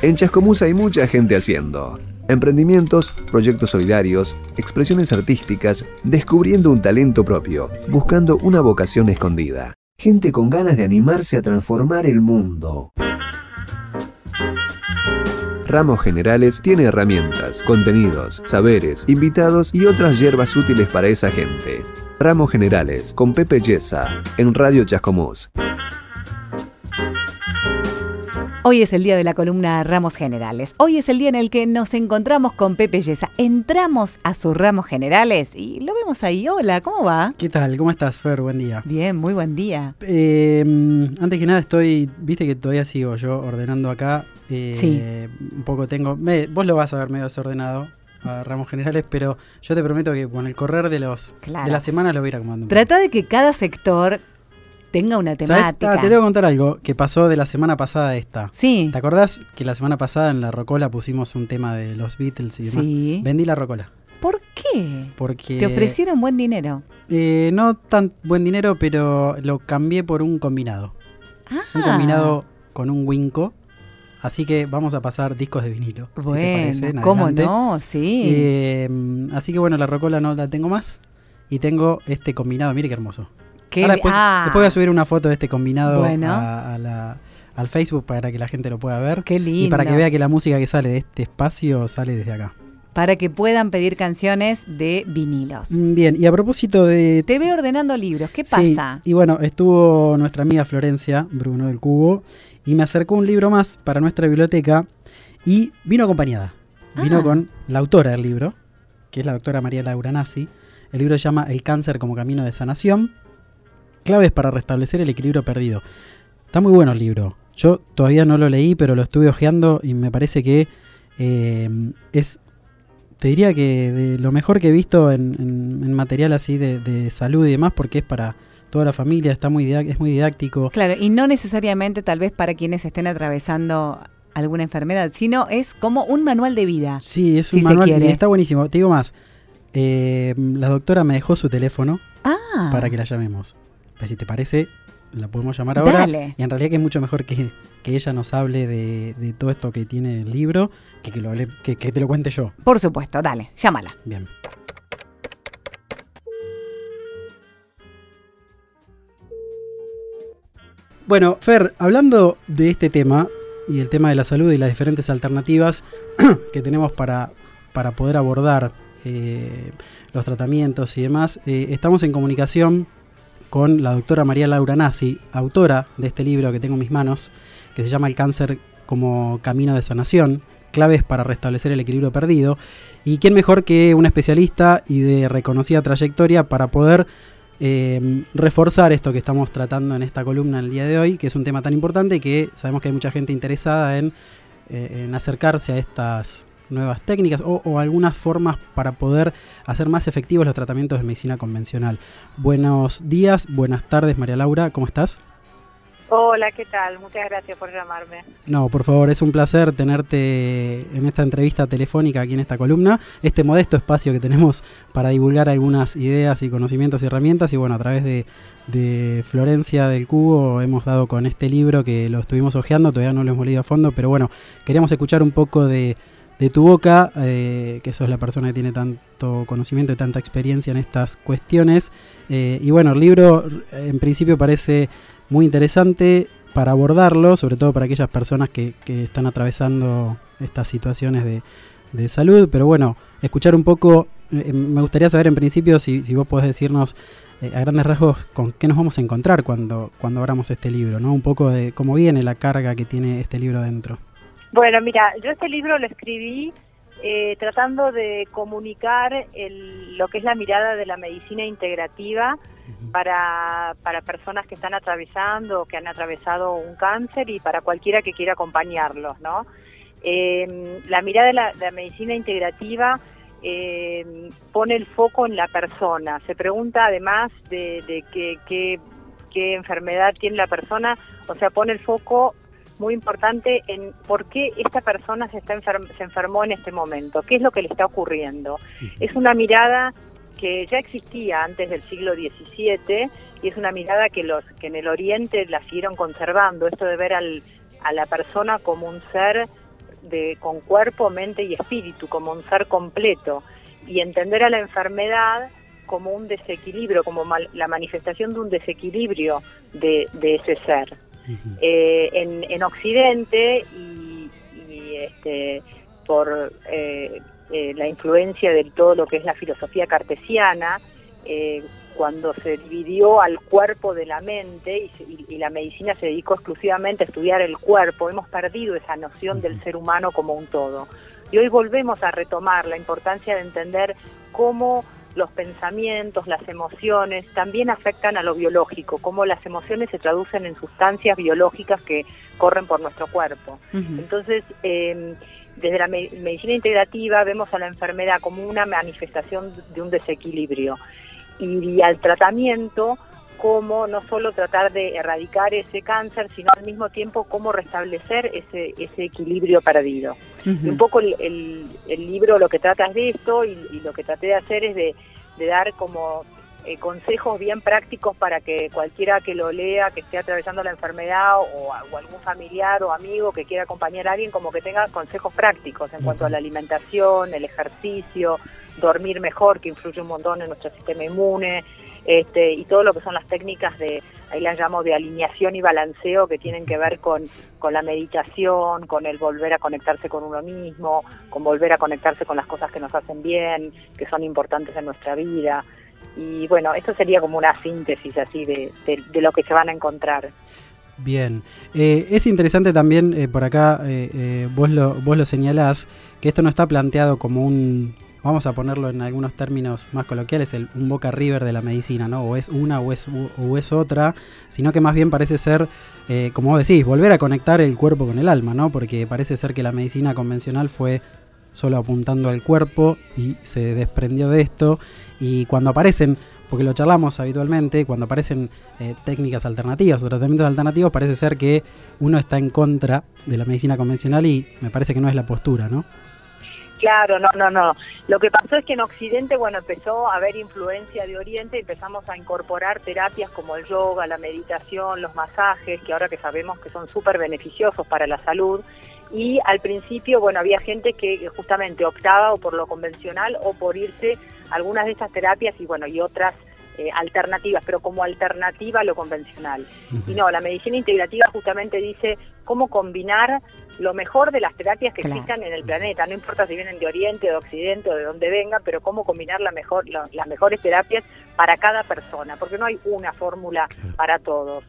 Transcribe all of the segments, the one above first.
En Chascomús hay mucha gente haciendo. Emprendimientos, proyectos solidarios, expresiones artísticas, descubriendo un talento propio, buscando una vocación escondida. Gente con ganas de animarse a transformar el mundo. Ramos Generales tiene herramientas, contenidos, saberes, invitados y otras hierbas útiles para esa gente. Ramos Generales con Pepe Yesa en Radio Chascomús. Hoy es el día de la columna Ramos Generales. Hoy es el día en el que nos encontramos con Pepe Yesa. Entramos a sus ramos generales y lo vemos ahí. Hola, ¿cómo va? ¿Qué tal? ¿Cómo estás, Fer? Buen día. Bien, muy buen día. Eh, antes que nada estoy, viste que todavía sigo yo ordenando acá eh, Sí. Un poco tengo. me- vos lo vas a ver medio desordenado a ramos generales, pero yo te prometo que con el correr de los Claro. de la semana lo voy a ir acomodando. Trata de que cada sector tenga una. ¿Sabes? temática. Ah, te tengo que contar algo que pasó de la semana pasada a esta. Sí. ¿Te acordás que la semana pasada en la Rocola pusimos un tema de los Beatles y demás? Sí. Vendí la Rocola. ¿Por qué? Porque. Te ofrecieron buen dinero. Eh, no tan buen dinero, pero lo cambié por un combinado. Ah. Un combinado con un Winco. Así que vamos a pasar discos de vinilo. si te Bueno, parece, en ¿cómo adelante. no? Sí. Eh, así que bueno, la rocola no la tengo más. Y tengo este combinado. Mire qué hermoso. Ahora después, ah, después voy a subir una foto de este combinado Bueno. a- a la- al Facebook para que la gente lo pueda ver. Qué lindo. Y para que vea que la música que sale de este espacio sale desde acá. Para que puedan pedir canciones de vinilos. Mm, Bien, y a propósito de Te veo ordenando libros. ¿Qué Sí, pasa? y bueno, estuvo nuestra amiga Florencia, Bruno del Cubo, y me acercó un libro más para nuestra biblioteca y vino acompañada. Vino Ah. con la autora del libro, que es la doctora María Laura Nassi. El libro se llama El cáncer como camino de sanación. Claves para restablecer el equilibrio perdido. Está muy bueno el libro. Yo todavía no lo leí, pero lo estuve hojeando y me parece que eh, es, te diría que de lo mejor que he visto en, en- en material así de, de salud y demás, porque es para toda la familia, está muy es muy didáctico. Claro, y no necesariamente tal vez para quienes estén atravesando alguna enfermedad, sino es como un manual de vida. Sí, es Si un se manual y está buenísimo. Te digo más, eh, la doctora me dejó su teléfono Ah, para que la llamemos. Pues si te parece, la podemos llamar ahora. Dale. Y en realidad que es mucho mejor que, que ella nos hable de, de todo esto que tiene el libro, que, que, lo hable- que, que te lo cuente yo. por supuesto, dale, llámala. Bien. Bueno, Fer, hablando de este tema y el tema de la salud y las diferentes alternativas que tenemos para, para poder abordar eh, los tratamientos y demás, eh, estamos en comunicación con la doctora María Laura Nassi, autora de este libro que tengo en mis manos, que se llama El cáncer como camino de sanación, claves para restablecer el equilibrio perdido. Y quién mejor que un especialista y de reconocida trayectoria para poder eh, reforzar esto que estamos tratando en esta columna el día de hoy, que es un tema tan importante que sabemos que hay mucha gente interesada en, eh, en acercarse a estas nuevas técnicas o, o algunas formas para poder hacer más efectivos los tratamientos de medicina convencional. Buenos días, buenas tardes María Laura, ¿cómo estás? Hola, ¿qué tal? Muchas gracias por llamarme. No, por favor, es un placer tenerte en esta entrevista telefónica aquí en esta columna, este modesto espacio que tenemos para divulgar algunas ideas y conocimientos y herramientas. Y bueno, a través de, de Florencia del Cubo hemos dado con este libro que lo estuvimos hojeando, todavía no lo hemos leído a fondo, pero bueno, queríamos escuchar un poco de, de tu boca, eh, que sos la persona que tiene tanto conocimiento y tanta experiencia en estas cuestiones. Eh, y bueno, el libro en principio parece muy interesante para abordarlo, sobre todo para aquellas personas que, que están atravesando estas situaciones de, de salud. Pero bueno, escuchar un poco, eh, me gustaría saber en principio si, si vos podés decirnos eh, a grandes rasgos con qué nos vamos a encontrar cuando, cuando abramos este libro, ¿no? Un poco de cómo viene la carga que tiene este libro dentro. Bueno, mira, yo este libro lo escribí eh, tratando de comunicar el- lo que es la mirada de la medicina integrativa para, para personas que están atravesando o que han atravesado un cáncer y para cualquiera que quiera acompañarlos, ¿no? Eh, la mirada de la, de la medicina integrativa eh, pone el foco en la persona. Se pregunta además de, de qué, qué- qué enfermedad tiene la persona, o sea, pone el foco muy importante en por qué esta persona se, está enfer- se enfermó en este momento, qué es lo que le está ocurriendo. Es una mirada que ya existía antes del siglo XVII y es una mirada que los que en el Oriente la siguieron conservando, esto de ver al, a la persona como un ser de, con cuerpo, mente y espíritu, como un ser completo, y entender a la enfermedad como un desequilibrio, como la manifestación de un desequilibrio de, ese ser. Eh, en, Occidente y, este, por eh, eh, la influencia de todo lo que es la filosofía cartesiana, cuando se dividió al cuerpo de la mente y, la medicina se dedicó exclusivamente a estudiar el cuerpo, hemos perdido esa noción del ser humano como un todo. Y hoy volvemos a retomar la importancia de entender cómo los pensamientos, las emociones también afectan a lo biológico, cómo las emociones se traducen en sustancias biológicas que corren por nuestro cuerpo. Entonces, em, desde la medicina integrativa vemos a la enfermedad como una manifestación de un desequilibrio y al tratamiento como no solo tratar de erradicar ese cáncer, sino al mismo tiempo cómo restablecer ese, ese equilibrio perdido. un poco el, el, libro lo que trata es de esto y, lo que traté de hacer es de, de dar como eh, consejos bien prácticos para que cualquiera que lo lea, que esté atravesando la enfermedad o, algún familiar o amigo que quiera acompañar a alguien, como que tenga consejos prácticos en cuanto a la alimentación, el ejercicio, dormir mejor, que influye un montón en nuestro sistema inmune, este, y todo lo que son las técnicas de, ahí las llamo de alineación y balanceo, que tienen que ver con, con la meditación, con el volver a conectarse con uno mismo, con volver a conectarse con las cosas que nos hacen bien, que son importantes en nuestra vida. Y bueno, esto sería como una síntesis así de, de, lo que se van a encontrar. Bien, eh, es interesante también, eh, por acá eh, vos, lo, vos lo señalás, que esto no está planteado como un, vamos a ponerlo en algunos términos más coloquiales, el, un boca river de la medicina, ¿no? O es una o es, o es otra, sino que más bien parece ser, eh, como decís, volver a conectar el cuerpo con el alma, ¿no? Porque parece ser que la medicina convencional fue solo apuntando al cuerpo y se desprendió de esto. Y cuando aparecen, porque lo charlamos habitualmente, cuando aparecen eh, técnicas alternativas o tratamientos alternativos, parece ser que uno está en contra de la medicina convencional y me parece que no es la postura, ¿no? Claro, no, no, no. Lo que pasó es que en Occidente, bueno, empezó a haber influencia de Oriente, empezamos a incorporar terapias como el yoga, la meditación, los masajes, que ahora que sabemos que son súper beneficiosos para la salud. Y al principio, bueno, había gente que justamente optaba o por lo convencional o por irse a algunas de estas terapias y bueno, y otras eh, alternativas, pero como alternativa a lo convencional. Y no, la medicina integrativa justamente dice cómo combinar lo mejor de las terapias que existan en el planeta, no importa si vienen de Oriente, de Occidente o de donde venga, pero cómo combinar la mejor, las mejores terapias para cada persona, porque no hay una fórmula para todos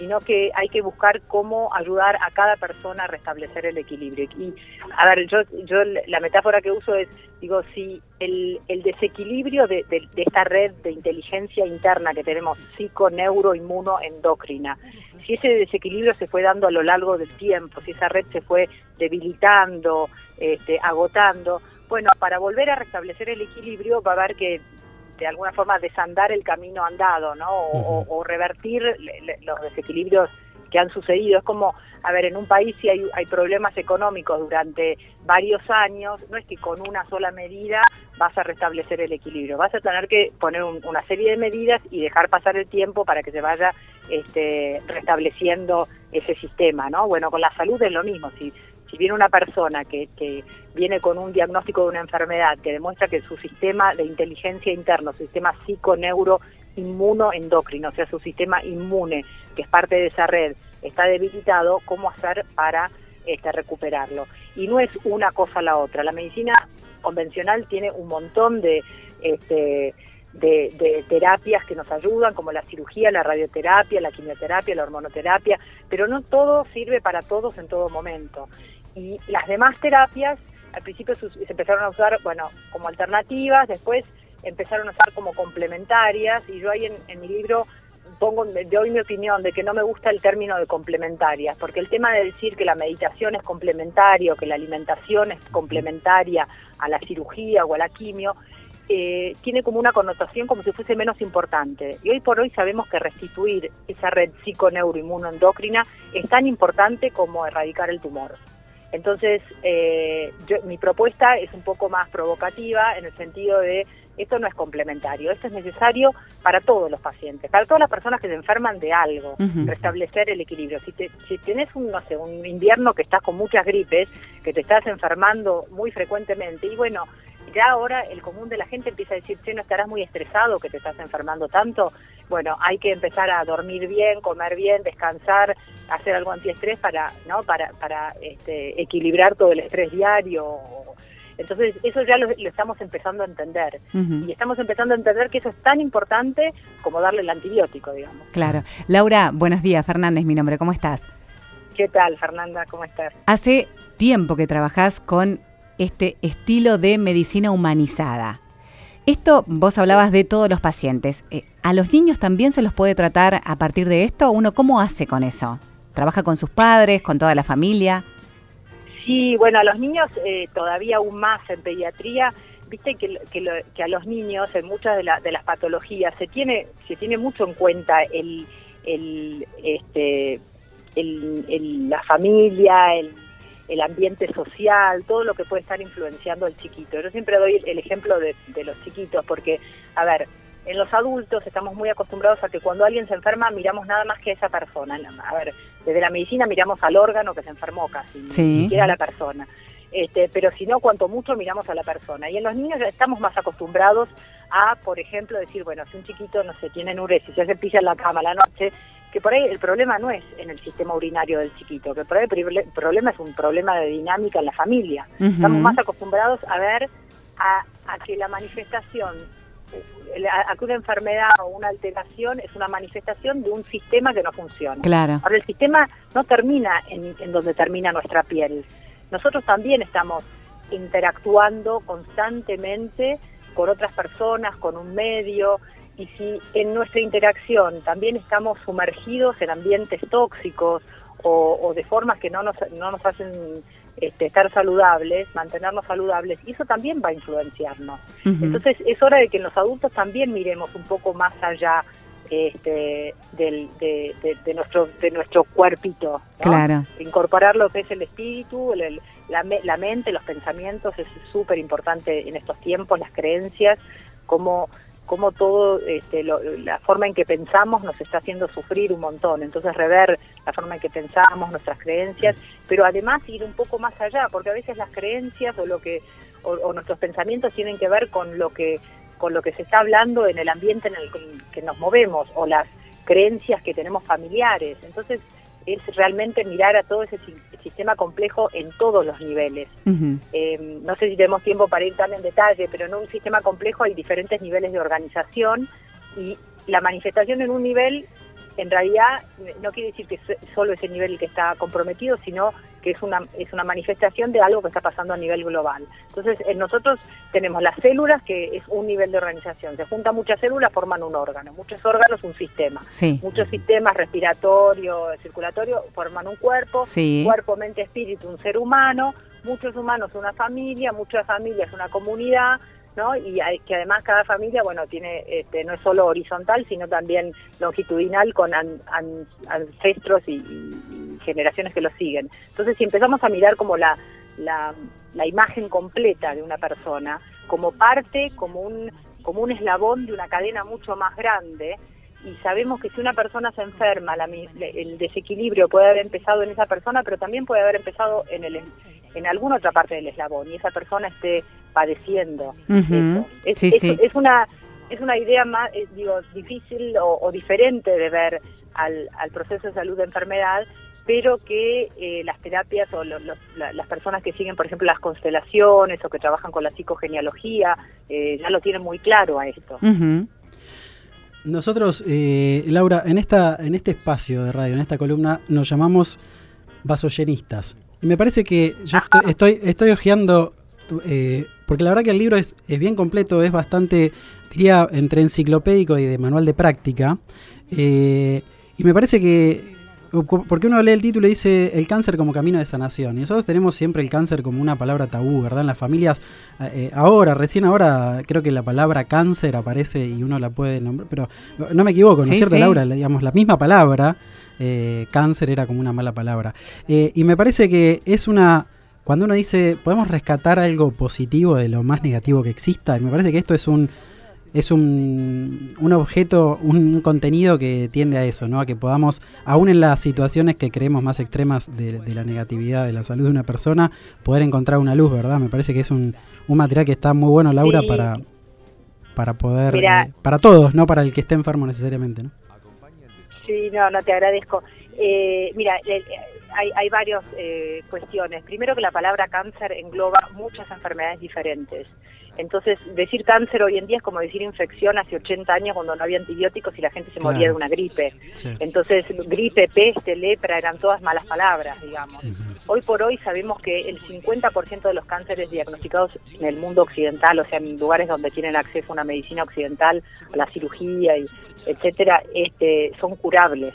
sino que hay que buscar cómo ayudar a cada persona a restablecer el equilibrio. Y, a ver, yo, yo la metáfora que uso es, digo, si el, el desequilibrio de, esta red de inteligencia interna que tenemos, psico, neuro, inmuno, endocrina, si ese desequilibrio se fue dando a lo largo del tiempo, si esa red se fue debilitando, este, agotando, bueno, para volver a restablecer el equilibrio va a haber que de alguna forma desandar el camino andado, ¿no? O, revertir los desequilibrios que han sucedido. Es como, a ver, en un país si hay, hay problemas económicos durante varios años, no es que con una sola medida vas a restablecer el equilibrio, vas a tener que poner una serie de medidas y dejar pasar el tiempo para que se vaya este, restableciendo ese sistema, ¿no? Bueno, con la salud es lo mismo, si si viene una persona que, que, viene con un diagnóstico de una enfermedad que demuestra que su sistema de inteligencia interno, su sistema psico-neuro inmuno endocrino, o sea, su sistema inmune, que es parte de esa red, está debilitado, ¿cómo hacer para este, recuperarlo? Y no es una cosa la otra. La medicina convencional tiene un montón de... Este, de, terapias que nos ayudan, como la cirugía, la radioterapia, la quimioterapia, la hormonoterapia, pero no todo sirve para todos en todo momento. Y las demás terapias al principio se empezaron a usar, bueno, como alternativas, después empezaron a usar como complementarias y yo ahí en, mi libro pongo, doy mi opinión de que no me gusta el término de complementarias, porque el tema de decir que la meditación es complementaria o que la alimentación es complementaria a la cirugía o a la quimio, eh, tiene como una connotación como si fuese menos importante. Y hoy por hoy sabemos que restituir esa red psiconeuroinmunoendocrina es tan importante como erradicar el tumor. Entonces, eh, mi propuesta es un poco más provocativa en el sentido de esto no es complementario, esto es necesario para todos los pacientes, para todas las personas que se enferman de algo, restablecer el equilibrio. Si, te, si tenés un, no sé, un invierno que estás con muchas gripes, que te estás enfermando muy frecuentemente. Y bueno, ya ahora el común de la gente empieza a decir, che, no estarás muy estresado que te estás enfermando tanto. Bueno, hay que empezar a dormir bien, comer bien, descansar, hacer algo antiestrés para, ¿no? Para, para este, equilibrar todo el estrés diario. Entonces, eso ya lo, estamos empezando a entender. Y estamos empezando a entender que eso es tan importante como darle el antibiótico, digamos. Claro. Laura, buenos días. Fernández, mi nombre. ¿Cómo estás? ¿Qué tal, Fernanda? ¿Cómo estás? Hace tiempo que trabajás con este estilo de medicina humanizada. Esto vos hablabas de todos los pacientes. Eh, ¿A los niños también se los puede tratar a partir de esto? ¿Uno cómo hace con eso? ¿Trabaja con sus padres, con toda la familia? Sí, bueno, a los niños eh, todavía aún más en pediatría. Viste que, que, a los niños en muchas de, de, las patologías se tiene se tiene mucho en cuenta el, el este el, la familia, el, el, ambiente social, todo lo que puede estar influenciando al chiquito. Yo siempre doy el ejemplo de, los chiquitos porque, a ver, en los adultos estamos muy acostumbrados a que cuando alguien se enferma miramos nada más que a esa persona. A ver, desde la medicina miramos al órgano que se enfermó casi, ni siquiera a la persona. Este, pero si no, cuanto mucho miramos a la persona. Y en los niños ya estamos más acostumbrados a, por ejemplo, decir, bueno, si un chiquito, no sé, tiene enuresis, se pilla en la cama la noche, que por ahí el problema no es en el sistema urinario del chiquito, que por ahí el problema es un problema de dinámica en la familia. Estamos más acostumbrados a ver a, que la manifestación, a, que una enfermedad o una alteración es una manifestación de un sistema que no funciona. Claro. Ahora, el sistema no termina en, en donde termina nuestra piel. Nosotros también estamos interactuando constantemente con otras personas, con un medio, y si en nuestra interacción también estamos sumergidos en ambientes tóxicos o, de formas que no nos, no nos hacen este, estar saludables, mantenernos saludables, y eso también va a influenciarnos. Entonces es hora de que los adultos también miremos un poco más allá este, del, de, nuestro de nuestro cuerpito. Claro. Incorporar lo que es el espíritu, la, la mente, los pensamientos es súper importante en estos tiempos, las creencias, como cómo todo, este, la forma en que pensamos nos está haciendo sufrir un montón. Entonces, rever la forma en que pensamos, nuestras creencias, pero además ir un poco más allá, porque a veces las creencias o lo que o, nuestros pensamientos tienen que ver con lo que con lo que se está hablando en el ambiente en el que nos movemos o las creencias que tenemos familiares. Entonces, es realmente mirar a todo ese sistema complejo en todos los niveles. Eh, no sé si tenemos tiempo para ir tan en detalle, pero en un sistema complejo hay diferentes niveles de organización y la manifestación en un nivel en realidad no quiere decir que solo ese nivel que está comprometido, sino que es una, es una manifestación de algo que está pasando a nivel global. Entonces, nosotros tenemos las células, que es un nivel de organización. Se juntan muchas células, forman un órgano. Muchos órganos, un sistema. Muchos sistemas, respiratorio, circulatorio, forman un cuerpo. Cuerpo, mente, espíritu, un ser humano. Muchos humanos, una familia. Muchas familias, una comunidad ¿no? Y que además cada familia, bueno, tiene, este, no es solo horizontal, sino también longitudinal con ancestros y, generaciones que lo siguen. Entonces, si empezamos a mirar como la, la, la, imagen completa de una persona, como parte, como un, como un eslabón de una cadena mucho más grande, y sabemos que si una persona se enferma, el desequilibrio puede haber empezado en esa persona, pero también puede haber empezado en, el, en alguna otra parte del eslabón, y esa persona esté padeciendo. Es, una es una idea más, eh, digo, difícil o, diferente de ver al, al, proceso de salud de enfermedad, pero que eh, las terapias o las personas que siguen, por ejemplo, las constelaciones o que trabajan con la psicogenealogía, eh, ya lo tienen muy claro a esto. Nosotros, Laura, en, esta, en este espacio de radio, en esta columna, nos llamamos vasoyenistas. Y me parece que yo estoy, estoy, hojeando eh, porque la verdad que el libro es, bien completo, es bastante, diría, entre enciclopédico y de manual de práctica. Eh, y me parece que, porque uno lee el título y dice el cáncer como camino de sanación. Y nosotros tenemos siempre el cáncer como una palabra tabú, ¿verdad? En las familias, eh, ahora, recién ahora, creo que la palabra cáncer aparece y uno la puede nombrar, pero no me equivoco, ¿no es cierto, Laura? Digamos, la misma palabra, cáncer era como una mala palabra. y me parece que es una cuando uno dice, podemos rescatar algo positivo de lo más negativo que exista, y me parece que esto es un, es un, un objeto, un, contenido que tiende a eso, ¿no? A que podamos, aún en las situaciones que creemos más extremas de, la negatividad de la salud de una persona, poder encontrar una luz, ¿verdad? Me parece que es un, un material que está muy bueno, Laura, para, para poder, eh, para todos, no para el que esté enfermo necesariamente, ¿no? Sí, no, no te agradezco. Eh, mira, eh, hay, hay varias cuestiones. Primero que la palabra cáncer engloba muchas enfermedades diferentes. Entonces, decir cáncer hoy en día es como decir infección hace 80 años cuando no había antibióticos y la gente se moría de una gripe. Entonces, gripe, peste, lepra eran todas malas palabras, digamos. Hoy por hoy sabemos que el 50% de los cánceres diagnosticados en el mundo occidental, o sea, en lugares donde tienen acceso a una medicina occidental, a la cirugía y etcétera, este, son curables.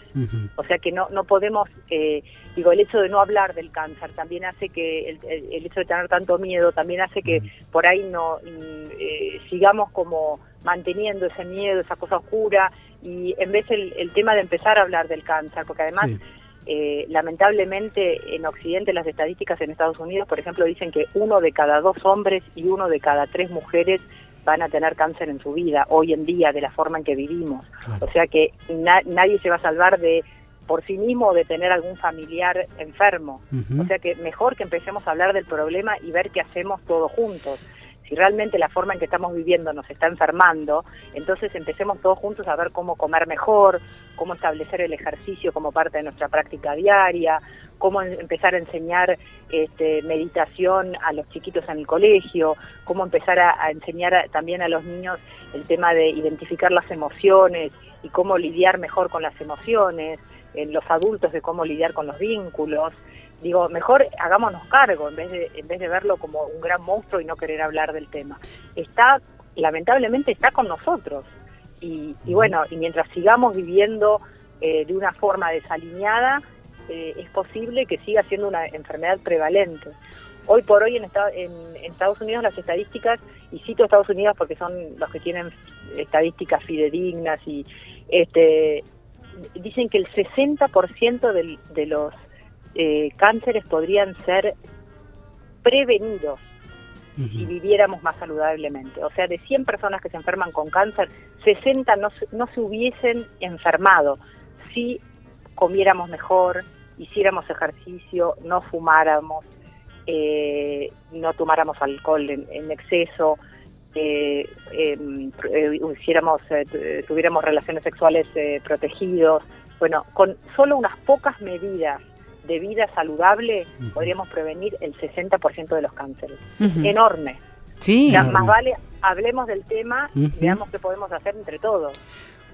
O sea que no, no podemos, eh, digo, el hecho de no hablar del cáncer también hace que, el, el, hecho de tener tanto miedo también hace que por ahí no eh, sigamos como manteniendo ese miedo, esa cosa oscura, y en vez el, el tema de empezar a hablar del cáncer, porque además... Eh, lamentablemente en Occidente las estadísticas en Estados Unidos, por ejemplo, dicen que uno de cada dos hombres y uno de cada tres mujeres van a tener cáncer en su vida hoy en día de la forma en que vivimos. O sea que nadie se va a salvar de por sí mismo o de tener algún familiar enfermo. O sea que mejor que empecemos a hablar del problema y ver qué hacemos todos juntos. Si realmente la forma en que estamos viviendo nos está enfermando, entonces empecemos todos juntos a ver cómo comer mejor, cómo establecer el ejercicio como parte de nuestra práctica diaria, cómo empezar a enseñar este, meditación a los chiquitos en el colegio, cómo empezar a, enseñar también a los niños el tema de identificar las emociones y cómo lidiar mejor con las emociones, en los adultos de cómo lidiar con los vínculos digo, mejor hagámonos cargo en vez de en vez de verlo como un gran monstruo y no querer hablar del tema. Está lamentablemente está con nosotros y, bueno, y mientras sigamos viviendo eh, de una forma desalineada, eh, es posible que siga siendo una enfermedad prevalente. Hoy por hoy en, en, Estados Unidos las estadísticas, y cito Estados Unidos porque son los que tienen estadísticas fidedignas, y este dicen que el 60% de, de los eh, cánceres podrían ser prevenidos si viviéramos más saludablemente. O sea, de 100 personas que se enferman con cáncer, 60 no, no se hubiesen enfermado si comiéramos mejor, hiciéramos ejercicio, no fumáramos, eh, no tomáramos alcohol en, exceso, eh, em, eh, hiciéramos, tuviéramos relaciones sexuales protegidos. Bueno, con solo unas pocas medidas de vida saludable, podríamos prevenir el 60% de los cánceres. Enorme. Sí. más vale, hablemos del tema, y veamos qué podemos hacer entre todos.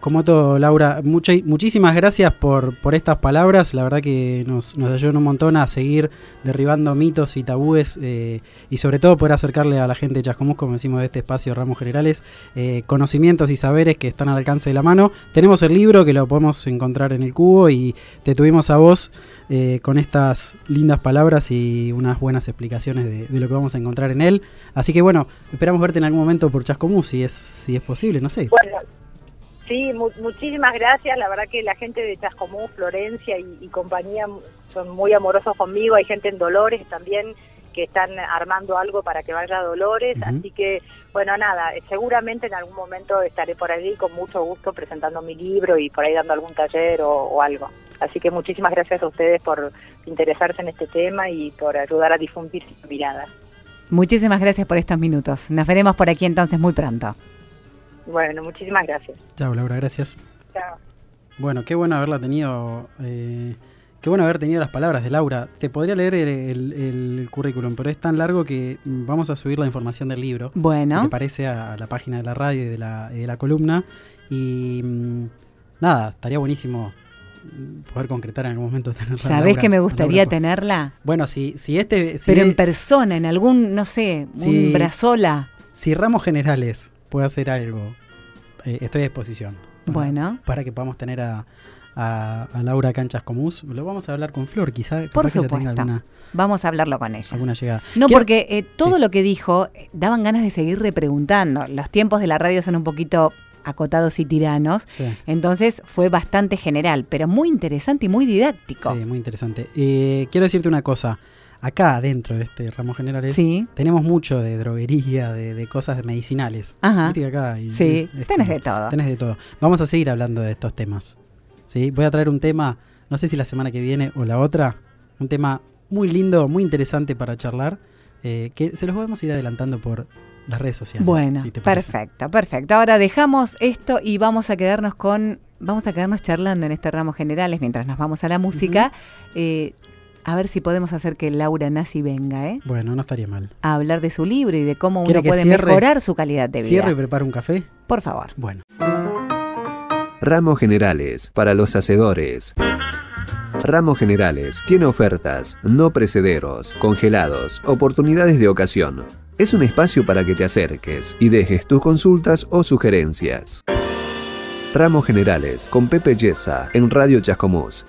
Como todo, Laura, muchísimas gracias por, por estas palabras. La verdad que nos, ayudan un montón a seguir derribando mitos y tabúes eh, y sobre todo poder acercarle a la gente de Chascomús, como decimos de este espacio Ramos Generales, eh, conocimientos y saberes que están al alcance de la mano. Tenemos el libro que lo podemos encontrar en el cubo y te tuvimos a vos eh, con estas lindas palabras y unas buenas explicaciones de, lo que vamos a encontrar en él. Así que bueno, esperamos verte en algún momento por Chascomús, si es, si es posible, no sé. Sí, muchísimas gracias. La verdad que la gente de Chascomú, Florencia y, compañía son muy amorosos conmigo. Hay gente en Dolores también que están armando algo para que vaya a Dolores. Así que, bueno, nada, seguramente en algún momento estaré por allí con mucho gusto presentando mi libro y por ahí dando algún taller o, algo. Así que muchísimas gracias a ustedes por interesarse en este tema y por ayudar a difundir sus miradas. Muchísimas gracias por estos minutos. Nos veremos por aquí entonces muy pronto. Bueno, muchísimas gracias. Chao, Laura, gracias. Chao. Bueno, qué bueno haberla tenido. Eh, qué bueno haber tenido las palabras de Laura. Te podría leer el, currículum, pero es tan largo que vamos a subir la información del libro. Bueno. Si te parece a la página de la radio y de la, de la columna. Y mm, nada, estaría buenísimo poder concretar en algún momento tenerla. ¿Sabés que me gustaría tenerla? Bueno, si, si este... Pero en persona, en algún, no sé, un brazola. Si Ramos Generales puede hacer algo eh, estoy a disposición. bueno. Para que podamos tener a, Laura Canchas Comús. Lo vamos a hablar con Flor, quizá. Por supuesto. vamos a hablarlo con ella. Alguna llegada. No, porque eh, todo lo que dijo eh, daban ganas de seguir repreguntando. Los tiempos de la radio son un poquito acotados y tiranos. Entonces fue bastante general, pero muy interesante y muy didáctico. Sí, muy interesante. quiero decirte una cosa. Acá adentro de este ramo generales Sí. tenemos mucho de droguería, de, de cosas medicinales. Ajá. Acá Sí, es- es tenés de todo. Tenés de todo. Vamos a seguir hablando de estos temas. ¿sí? Voy a traer un tema, no sé si la semana que viene o la otra, un tema muy lindo, muy interesante para charlar, eh, que se los podemos ir adelantando por las redes sociales. Bueno, si perfecto, perfecto. Ahora dejamos esto y vamos a quedarnos con, vamos a quedarnos charlando en este ramo generales mientras nos vamos a la música. Eh, a ver si podemos hacer que Laura Nassi venga, ¿eh? Bueno, no estaría mal. A hablar de su libro y de cómo ¿Quiere uno puede cierre? mejorar su calidad de vida. Cierro y preparo un café. Por favor. Bueno. Ramos Generales, para los hacedores. Ramos Generales tiene ofertas, no precederos, congelados, oportunidades de ocasión. Es un espacio para que te acerques y dejes tus consultas o sugerencias. Ramos Generales con Pepe Yesa en Radio Chascomús.